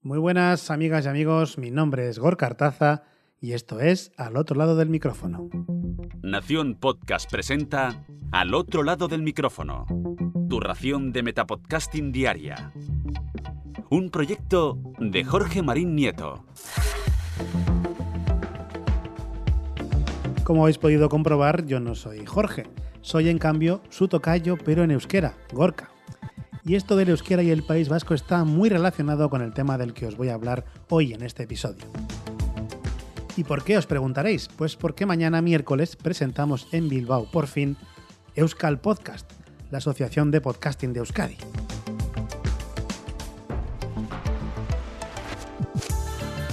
Muy buenas amigas y amigos, mi nombre es Gorka Artaza y esto es Al otro lado del micrófono. Nación Podcast presenta Al otro lado del micrófono, tu ración de Metapodcasting diaria. Un proyecto de Jorge Marín Nieto. Como habéis podido comprobar, yo no soy Jorge, soy en cambio su tocayo, pero en euskera, Gorka. Y esto del euskera y el País Vasco está muy relacionado con el tema del que os voy a hablar hoy en este episodio. ¿Y por qué os preguntaréis? Pues porque mañana miércoles presentamos en Bilbao por fin Euskal Podcast, la Asociación de Podcasting de Euskadi.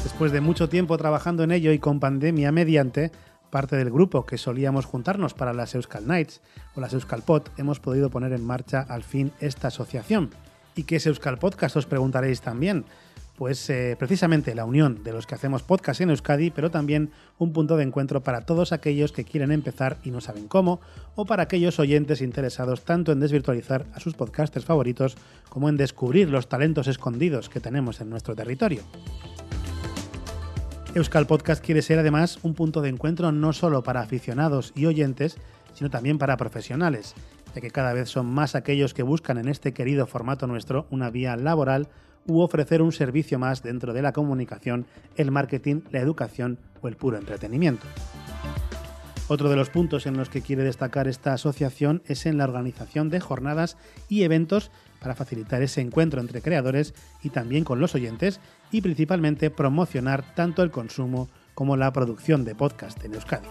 Después de mucho tiempo trabajando en ello y con pandemia mediante, parte del grupo que solíamos juntarnos para las Euskal Nights o las Euskal Pod, hemos podido poner en marcha al fin esta asociación. ¿Y qué es Euskal Podcast? Os preguntaréis también. Pues eh, precisamente la unión de los que hacemos podcast en Euskadi, pero también un punto de encuentro para todos aquellos que quieren empezar y no saben cómo, o para aquellos oyentes interesados tanto en desvirtualizar a sus podcasters favoritos como en descubrir los talentos escondidos que tenemos en nuestro territorio. Euskal Podcast quiere ser además un punto de encuentro no solo para aficionados y oyentes, sino también para profesionales, ya que cada vez son más aquellos que buscan en este querido formato nuestro una vía laboral u ofrecer un servicio más dentro de la comunicación, el marketing, la educación o el puro entretenimiento. Otro de los puntos en los que quiere destacar esta asociación es en la organización de jornadas y eventos para facilitar ese encuentro entre creadores y también con los oyentes y principalmente promocionar tanto el consumo como la producción de podcast en Euskadi.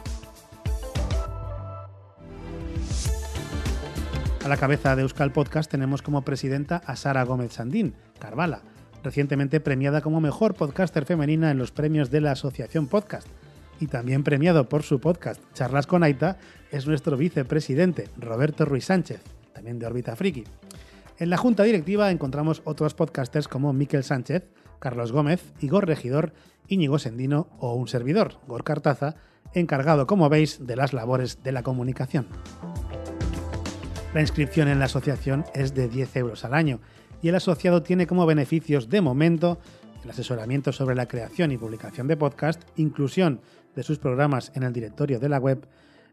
A la cabeza de Euskal Podcast tenemos como presidenta a Sara Gómez Sandín, Carvala, recientemente premiada como mejor podcaster femenina en los premios de la Asociación Podcast. Y también premiado por su podcast Charlas con Aita es nuestro vicepresidente, Roberto Ruiz Sánchez, también de Orbita Friki. En la junta directiva encontramos otros podcasters como Miquel Sánchez, Carlos Gómez, Igor Regidor, Íñigo Sendino o un servidor, Gor Cartaza, encargado, como veis, de las labores de la comunicación. La inscripción en la asociación es de 10 euros al año y el asociado tiene como beneficios de momento el asesoramiento sobre la creación y publicación de podcast, inclusión de sus programas en el directorio de la web,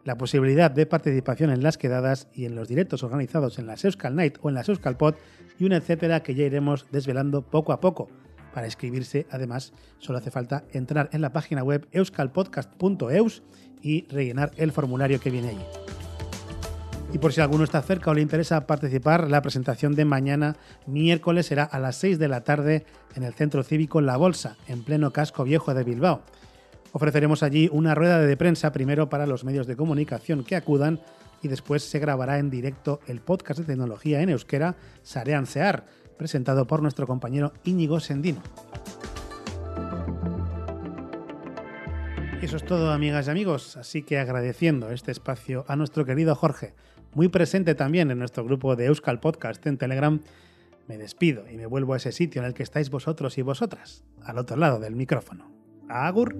la posibilidad de participación en las quedadas y en los directos organizados en la Euskal Night o en la Euskal Pod y un etcétera que ya iremos desvelando poco a poco. Para inscribirse, además, solo hace falta entrar en la página web euskalpodcast.eus y rellenar el formulario que viene allí. Y por si alguno está cerca o le interesa participar, la presentación de mañana, miércoles, será a las 6 de la tarde en el Centro Cívico La Bolsa, en pleno casco viejo de Bilbao. Ofreceremos allí una rueda de prensa primero para los medios de comunicación que acudan y después se grabará en directo el podcast de tecnología en euskera Sarean Sear, presentado por nuestro compañero Íñigo Sendino. Eso es todo, amigas y amigos, así que agradeciendo este espacio a nuestro querido Jorge, muy presente también en nuestro grupo de Euskal Podcast en Telegram, me despido y me vuelvo a ese sitio en el que estáis vosotros y vosotras, al otro lado del micrófono. Agur.